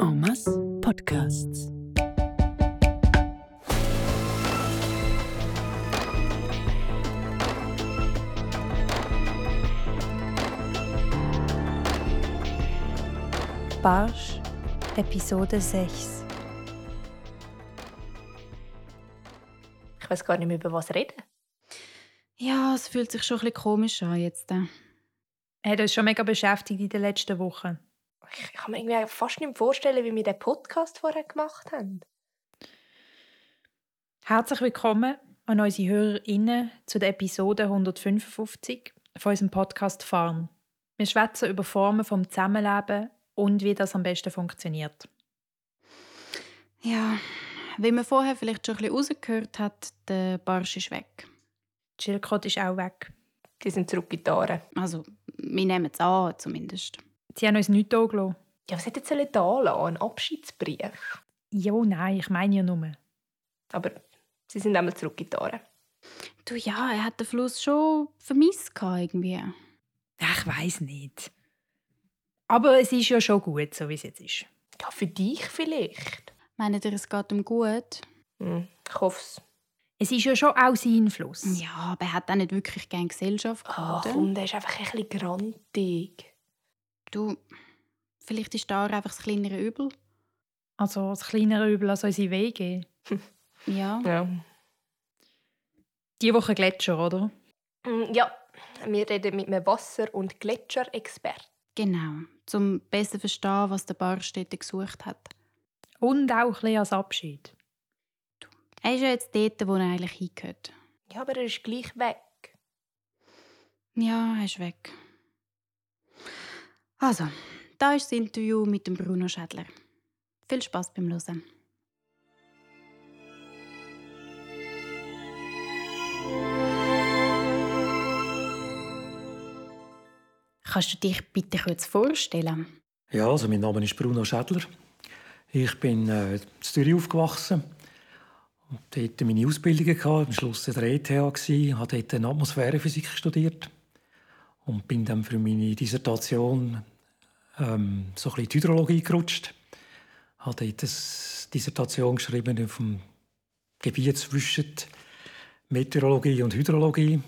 En masse Podcasts. Barsch, Episode 6. Ich weiß gar nicht mehr, über was reden. Ja, es fühlt sich schon ein bisschen komisch an jetzt. äh. Er hat uns schon mega beschäftigt in den letzten Wochen. Ich kann mir irgendwie fast nicht mehr vorstellen, wie wir den Podcast vorher gemacht haben. Herzlich willkommen an unsere HörerInnen zu der Episode 155 von unserem Podcast Farm. Wir schwätzen über Formen vom Zusammenleben und wie das am besten funktioniert. Ja, wie man vorher vielleicht schon ein bisschen rausgehört hat, der Barsch ist weg. Chilcott ist auch weg. Die sind zurück in die Aare. Also, wir nehmen es an, zumindest. Sie haben uns nichts angelassen. Ja, was hätte jetzt da lassen? Ein Abschiedsbrief. Ja, nein, ich meine ja nur. Aber sie sind einmal zurück in die Aare. Du, ja, er hat den Fluss schon vermisst irgendwie. Ich weiß nicht. Aber es ist ja schon gut, so wie es jetzt ist. Ja, für dich vielleicht. Meint ihr, es geht ihm gut? Hm, ich hoffe es. Es ist ja schon auch sein Fluss. Ja, aber er hat auch nicht wirklich gerne Gesellschaft Ach gehabt, oder? komm, der ist einfach ein bisschen grantig. Du, vielleicht ist da einfach das kleinere Übel. Also das kleinere Übel als unsere Wege. Ja. Ja. Die Woche Gletscher, oder? Hm, Ja, wir reden mit einem Wasser- und Gletscherexperten. Genau. Zum besser zu verstehen, was der Barsch dort gesucht hat. Und auch ein bisschen als Abschied. Er ist ja jetzt dort, wo er eigentlich hingehört. Ja, aber er ist gleich weg. Ja, er ist weg. Also, da ist das Interview mit dem Bruno Schädler. Viel Spaß beim Hören. Kannst du dich bitte kurz vorstellen? Ja, also mein Name ist Bruno Schädler. Ich bin äh, in Zürich aufgewachsen. Und dort meine Ausbildung gehabt, am Schluss an der ETH gsi, habe dort Atmosphärenphysik studiert und bin dann für meine Dissertation ähm, so ein in die Hydrologie gerutscht. Habe dort eine Dissertation geschrieben auf dem Gebiet zwischen Meteorologie und Hydrologie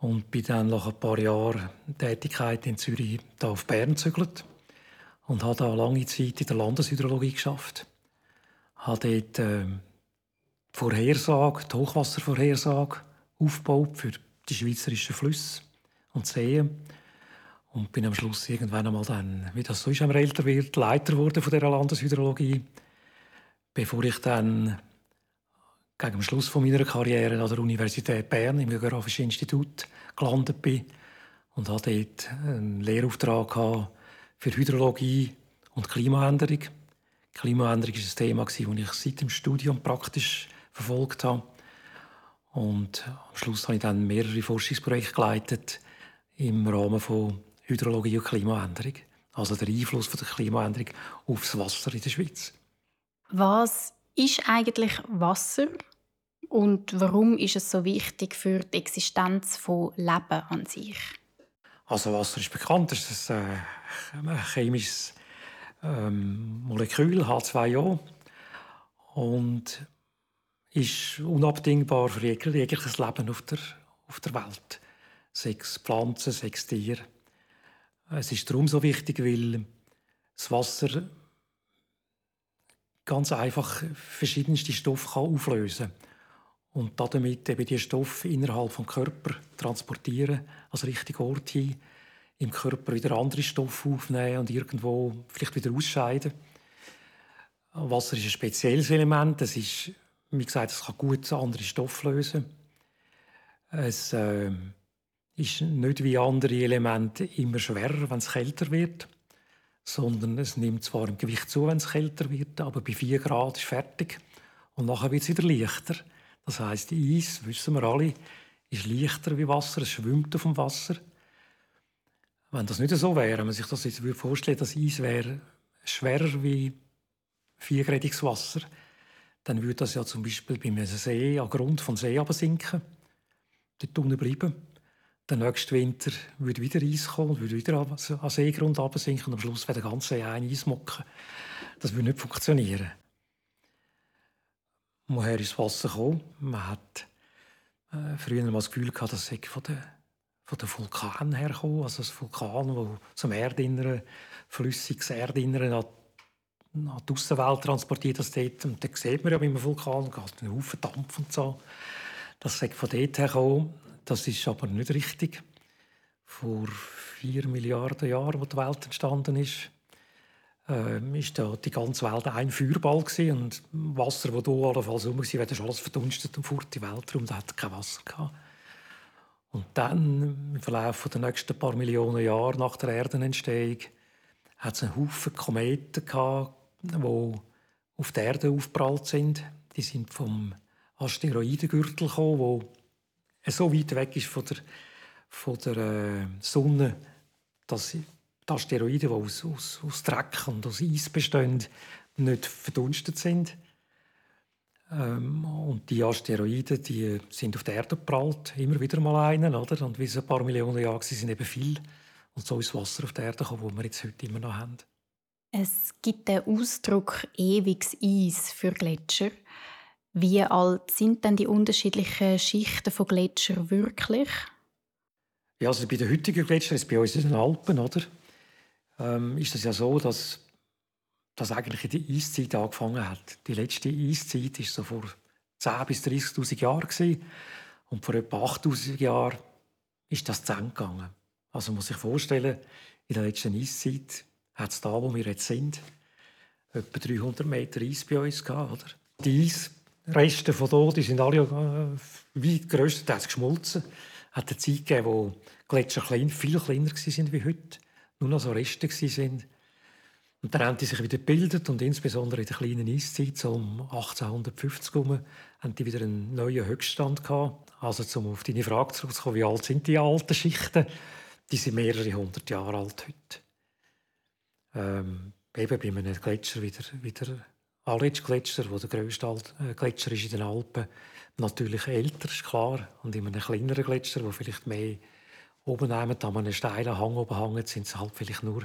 und bin dann nach ein paar Jahren Tätigkeit in Zürich da auf Bern gezügelt und habe da lange Zeit in der Landeshydrologie geschafft. Habe dort äh, die Vorhersage, die Hochwasservorhersage aufgebaut für die schweizerischen Flüsse und Seen und bin am Schluss irgendwann einmal dann, wie das so ist, man älter wird, Leiter geworden von dieser Landeshydrologie, bevor ich dann gegen den Schluss von meiner Karriere an der Universität Bern im Geographischen Institut gelandet bin und hatte dort einen Lehrauftrag für Hydrologie und Klimaänderung. Klimaänderung war ein Thema, das ich seit dem Studium praktisch verfolgt habe. Und am Schluss habe ich dann mehrere Forschungsprojekte geleitet im Rahmen von Hydrologie und Klimaänderung. Also der Einfluss von der Klimaänderung auf das Wasser in der Schweiz. Was ist eigentlich Wasser und warum ist es so wichtig für die Existenz von Leben an sich? Also Wasser ist bekannt, das ist ein, äh, ein chemisches ähm, Molekül, H2O. Und ist unabdingbar für jeg- jegliches Leben auf der, auf der Welt. Sechs Pflanzen, sechs Tiere. Es ist darum so wichtig, weil das Wasser ganz einfach verschiedenste Stoffe kann auflösen und damit eben die Stoffe innerhalb vom Körper transportieren, als richtigen Ort hin, im Körper wieder andere Stoffe aufnehmen und irgendwo vielleicht wieder ausscheiden. Wasser ist ein spezielles Element. Es ist, wie gesagt, es kann gut andere Stoffe lösen. Es äh, ist nicht wie andere Elemente immer schwerer, wenn es kälter wird, sondern es nimmt zwar im Gewicht zu, wenn es kälter wird, aber bei 4 Grad ist fertig und nachher wird es wieder leichter. Das heißt, Eis, wissen wir alle, ist leichter wie Wasser, es schwimmt auf dem Wasser. Wenn das nicht so wäre, wenn man sich das jetzt vorstellen, dass Eis wäre schwerer wie viergradiges Wasser, dann würde das ja zum Beispiel bei einem See, am Grund vom See sinken, dort unten bleiben. Der nächste Winter würde wieder Eis kommen würde wieder an den Seegrund absinken und am Schluss wäre der ganze See ein Eismocken. Das würde nicht funktionieren. Woher ist Wasser gekommen? Man hat äh, früher mal das Gefühl gehabt, dass es von den, von den Vulkanen herkommt. Also das Vulkan, wo zum Erdinneren, flüssiges Erdinneren an, an die Außenwelt transportiert. Das dort, und dann sieht man ja bei einem Vulkan, geht ein Haufen Dampf und so. Das ist von dort hergekommen. Das ist aber nicht richtig. Vor vier Milliarden Jahren, als die Welt entstanden ist, äh, ist da die ganze Welt ein Feuerball gewesen. und Wasser, das hier allenfalls rum war, ist alles verdunstet und fort die Weltraum, da hat kein Wasser gehabt. Und dann, im Verlauf der nächsten paar Millionen Jahre nach der Erdenentstehung, hat es einen Haufen Kometen die auf der Erde aufgeprallt sind. Die sind vom Asteroidengürtel gekommen, der so weit weg ist von der, von der äh, Sonne, dass die Asteroiden, die aus, aus, aus Dreck und aus Eis bestehen, nicht verdunstet sind. Ähm, und die Asteroiden die sind auf der Erde geprallt, immer wieder mal einen, oder? Und wie es ein paar Millionen Jahre sind eben viel. Und so ist Wasser auf der Erde gekommen, wo wir jetzt heute immer noch haben. Es gibt den Ausdruck ewiges Eis für Gletscher. Wie alt sind denn die unterschiedlichen Schichten von Gletschern wirklich? Ja, also bei den heutigen Gletschern, bei uns in den Alpen, oder, ähm, ist es ja so, dass das eigentlich die Eiszeit angefangen hat. Die letzte Eiszeit war so vor 10.000 bis 30.000 Jahren. Und vor etwa 8.000 Jahren ist das zu Ende gegangen. Also man muss sich vorstellen, in der letzten Eiszeit hat es da, wo wir jetzt sind, etwa 300 Meter Eis bei uns gehabt. Oder? Die Eisreste von hier die sind alle äh, weit grösstenteils geschmolzen. Es hat eine Zeit gegeben, wo Gletscher klein, viel kleiner waren wie heute. Nur noch so Reste waren. Und dann haben die sich wieder gebildet und insbesondere in der kleinen Eiszeit, so um 1850 herum, haben die wieder einen neuen Höchststand gehabt. Also, um auf deine Frage zurückzukommen, wie alt sind die alten Schichten? Die sind mehrere hundert Jahre alt heute. Ähm, eben bei einem Gletscher wie der, wie der Aletsch-Gletscher, der der grösste äh, Gletscher ist in den Alpen, natürlich älter, ist klar. Und in einem kleineren Gletscher, der vielleicht mehr oben nehmen, an einem steilen Hang oben hängt, sind es halt vielleicht nur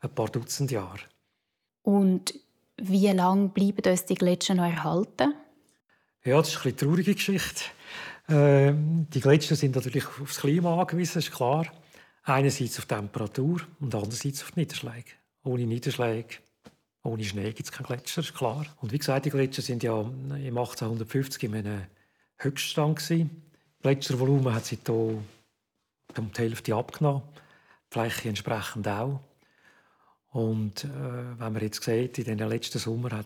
ein paar Dutzend Jahre. Und wie lange bleiben uns die Gletscher noch erhalten? Ja, das ist eine traurige Geschichte. Ähm, die Gletscher sind natürlich aufs Klima angewiesen, ist klar. Einerseits auf die Temperatur und andererseits auf die Niederschläge. Ohne Niederschläge, ohne Schnee gibt es keinen Gletscher, ist klar. Und wie gesagt, die Gletscher sind ja im 1850 in einem Höchststand gewesen. Gletschervolumen hat sich hier um die Hälfte abgenommen, die Fläche entsprechend auch. Und äh, wenn man jetzt sieht, in den letzten Sommer haben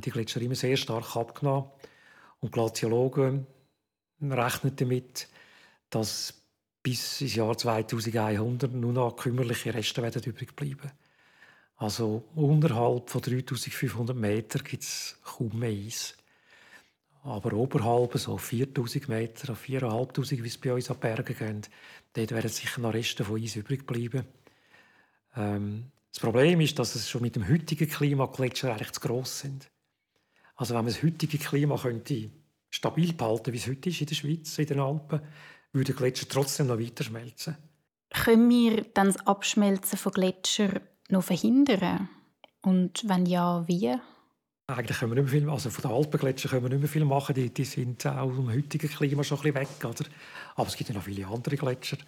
die Gletscher immer sehr stark abgenommen. Und Glaziologen rechnen damit, dass bis ins Jahr 2100 nur noch kümmerliche Reste werden übrig bleiben. Also unterhalb von 3500 Metern gibt es kaum mehr Eis. Aber oberhalb, so 4000 Meter, 4500, wie es bei uns an die Berge geht, dort werden sicher noch Reste von Eis übrig bleiben. Ähm, das Problem ist, dass es schon mit dem heutigen Klima Gletscher eigentlich zu gross sind. Also wenn man das heutige Klima könnte stabil behalten, wie es heute ist in der Schweiz, in den Alpen, würde der Gletscher trotzdem noch weiter schmelzen. Können wir dann das Abschmelzen von Gletschern noch verhindern? Und wenn ja, wie? Eigentlich können wir nicht mehr viel, also von den Alpengletschern können wir nicht mehr viel machen. Die, die sind auch im heutigen Klima schon ein bisschen weg. Oder? Aber es gibt ja noch viele andere Gletscher.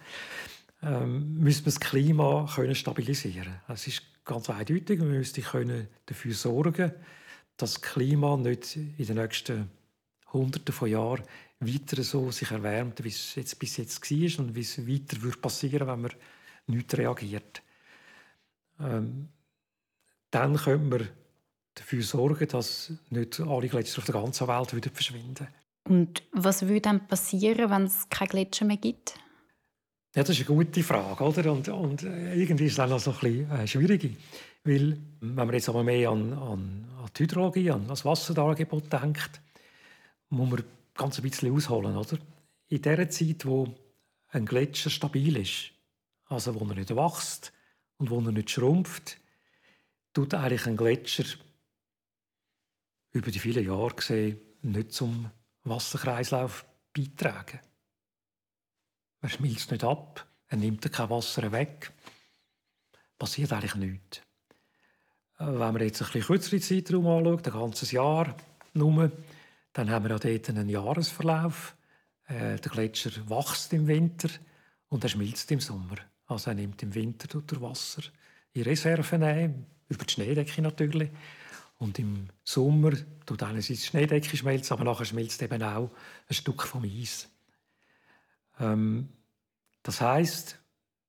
Ähm, müssen wir das Klima können stabilisieren Es ist ganz eindeutig, wir müssen können dafür sorgen, dass das Klima nicht in den nächsten Hunderten von Jahren weiter so sich erwärmt, wie es jetzt bis jetzt war und wie es weiter würde passieren, wenn man nicht reagiert. Ähm, dann können wir dafür sorgen, dass nicht alle Gletscher auf der ganzen Welt wieder verschwinden. Und was würde dann passieren, wenn es keine Gletscher mehr gibt? Ja, das ist eine gute Frage, oder? Und, und äh, irgendwie ist es dann noch so ein bisschen äh, schwierig. Weil, wenn man jetzt einmal mehr an, an, an die Hydrologie, an das Wasserdargebot denkt, muss man ganz ein bisschen ausholen, oder? In der Zeit, wo ein Gletscher stabil ist, also wo er nicht wächst und wo er nicht schrumpft, tut eigentlich ein Gletscher über die vielen Jahre gesehen nicht zum Wasserkreislauf beitragen. er schmilzt nicht ab, er nimmt kein Wasser weg. Passiert eigentlich nichts. Äh, wenn man jetzt ein bisschen kürzere Zeitraum anschaut, ein ganzes Jahr nur, dann haben wir ja dort einen Jahresverlauf. Äh, der Gletscher wächst im Winter und er schmilzt im Sommer. Also er nimmt im Winter durch Wasser in Reserven ein, über die Schneedecke natürlich. Und im Sommer tut einerseits die Schneedecke schmelzen, aber nachher schmilzt eben auch ein Stück vom Eis. Ähm, das heißt,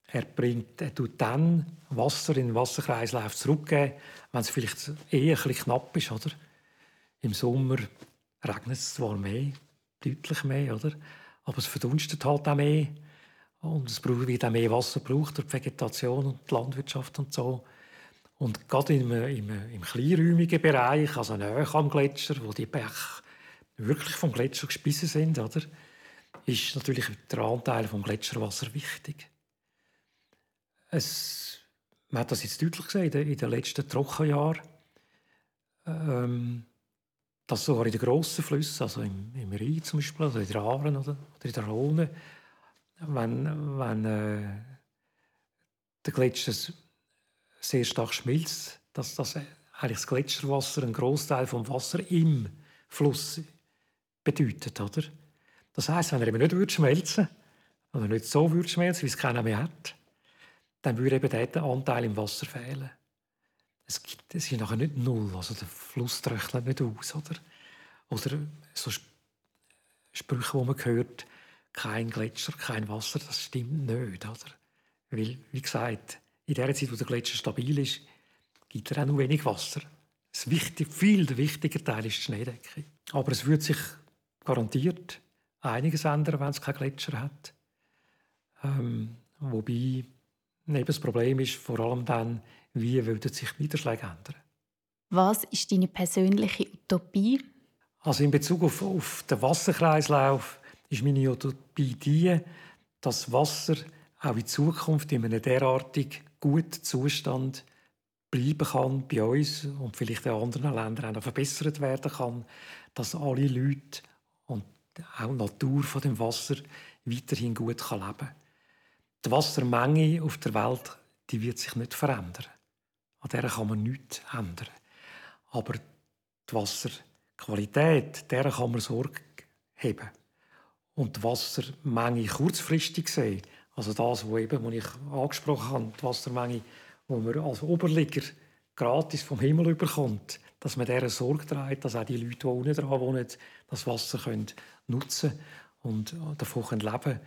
er bringt, er tut dann Wasser in den Wasserkreislauf zurückgeben, wenn es vielleicht eher ein knapp ist, oder? Im Sommer regnet es zwar mehr, deutlich mehr, oder? Aber es verdunstet halt auch mehr. Und es wird auch mehr Wasser braucht die Vegetation und die Landwirtschaft und so. Und gerade im, im, im kleinräumigen Bereich, also näher am Gletscher, wo die Bäche wirklich vom Gletscher gespissen sind, oder, ist natürlich der Anteil vom Gletscherwasser wichtig. Es, man hat das jetzt deutlich gesehen in den letzten Trockenjahren, ähm, dass sogar in den grossen Flüssen, also im, im Rhein zum Beispiel, also in der Aaren oder, oder in der Rhone, wenn, wenn äh, der Gletscher sehr stark schmilzt, dass das eigentlich das Gletscherwasser einen Großteil vom Wasser im Fluss bedeutet, oder? Das heißt, wenn er eben nicht würde schmelzen oder nicht so würde schmelzen, wie es keiner mehr hat, dann würde eben der Anteil im Wasser fehlen. Es, gibt, es ist nachher nicht null, also der Fluss tröchelt nicht aus, oder? Oder so Sprüche, die man hört, kein Gletscher, kein Wasser, das stimmt nicht, oder? Weil, wie gesagt, in der Zeit, wo der Gletscher stabil ist, gibt er auch nur wenig Wasser. Das wichtig, viel wichtiger Teil ist die Schneedecke. Aber es wird sich garantiert einiges ändern, wenn es keinen Gletscher hat. Ähm, wobei eben das Problem ist vor allem dann, wie würden sich die Niederschläge ändern. Was ist deine persönliche Utopie? Also in Bezug auf, auf den Wasserkreislauf ist meine Utopie dass Wasser auch in Zukunft in einem derartig guten Zustand bleiben kann bei uns und vielleicht in anderen Ländern auch verbessert werden kann, dass alle Leute und auch die Natur von dem Wasser weiterhin gut leben kann. Die Wassermenge auf der Welt die wird sich nicht verändern. An der kann man nichts ändern. Aber die Wasserqualität, der kann man Sorge haben. Und die Wassermenge kurzfristig sehen, also das, was, eben, was ich angesprochen habe, die Wassermenge, die man als Oberliger gratis vom Himmel überkommt, dass man dieser Sorge trägt, dass auch die Leute, die unten dran wohnen, das Wasser können nutzen und davon leben können,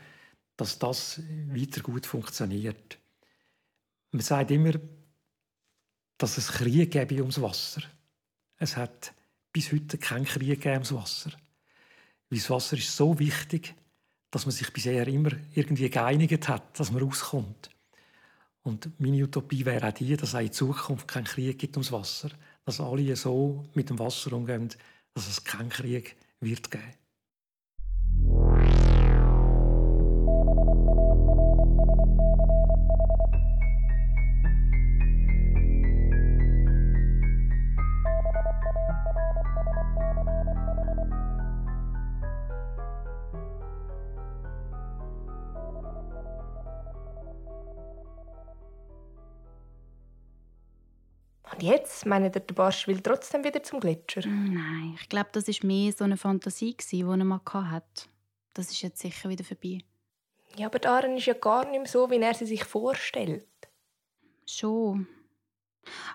dass das weiter gut funktioniert. Man sagt immer, dass es Krieg gäbe ums Wasser. Es hat bis heute keinen Krieg ums Wasser. Weil das Wasser ist so wichtig, dass man sich bisher immer irgendwie geeinigt hat, dass man rauskommt. Und meine Utopie wäre auch die, dass es in Zukunft keinen Krieg gibt ums Wasser. Dass alle so mit dem Wasser umgehen, dass es keinen Krieg wird geben. Und jetzt? Meint ihr, der Barsch will trotzdem wieder zum Gletscher? Nein, ich glaube, das war mehr so eine Fantasie, die er mal hatte. Das ist jetzt sicher wieder vorbei. Ja, aber Aaron ist ja gar nicht mehr so, wie er sie sich vorstellt. Schon.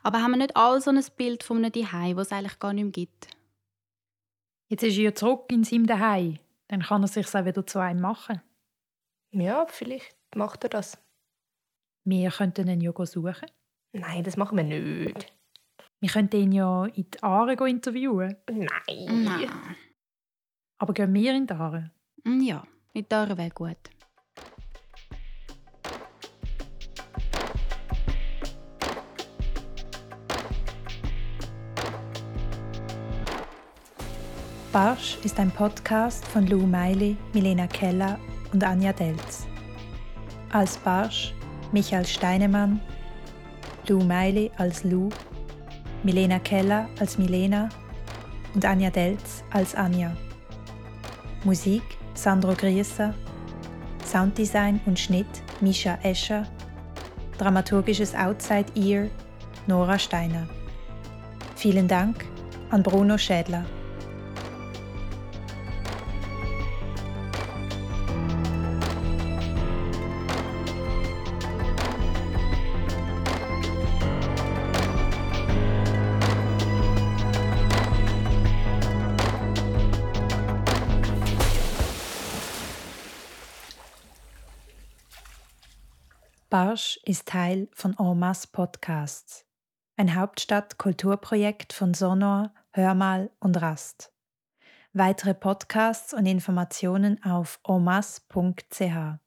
Aber haben wir nicht alle so ein Bild von einem Zuhause, das es eigentlich gar nicht mehr gibt? Jetzt ist er zurück in seinem Zuhause. Dann kann er sich auch wieder zu einem machen. Ja, vielleicht macht er das. Wir könnten ihn ja suchen. Nein, das machen wir nicht. Wir könnten ihn ja in die Aare interviewen. Nein. Nein. Aber gehen wir in die Aare? Mm, Ja, mit der wäre gut. Barsch ist ein Podcast von Lou Meili, Milena Keller und Anja Delz. Als Barsch Michael Steinemann, Lou Meili als Lou, Milena Keller als Milena und Anja Delz als Anja. Musik Sandro Grieser, Sounddesign und Schnitt Misha Escher, dramaturgisches Outside Ear Nora Steiner. Vielen Dank an Bruno Schädler. Barsch ist Teil von Ormas Podcasts, ein Hauptstadt-Kulturprojekt von Sonor, Hörmal und Rast. Weitere Podcasts und Informationen auf omas.ch.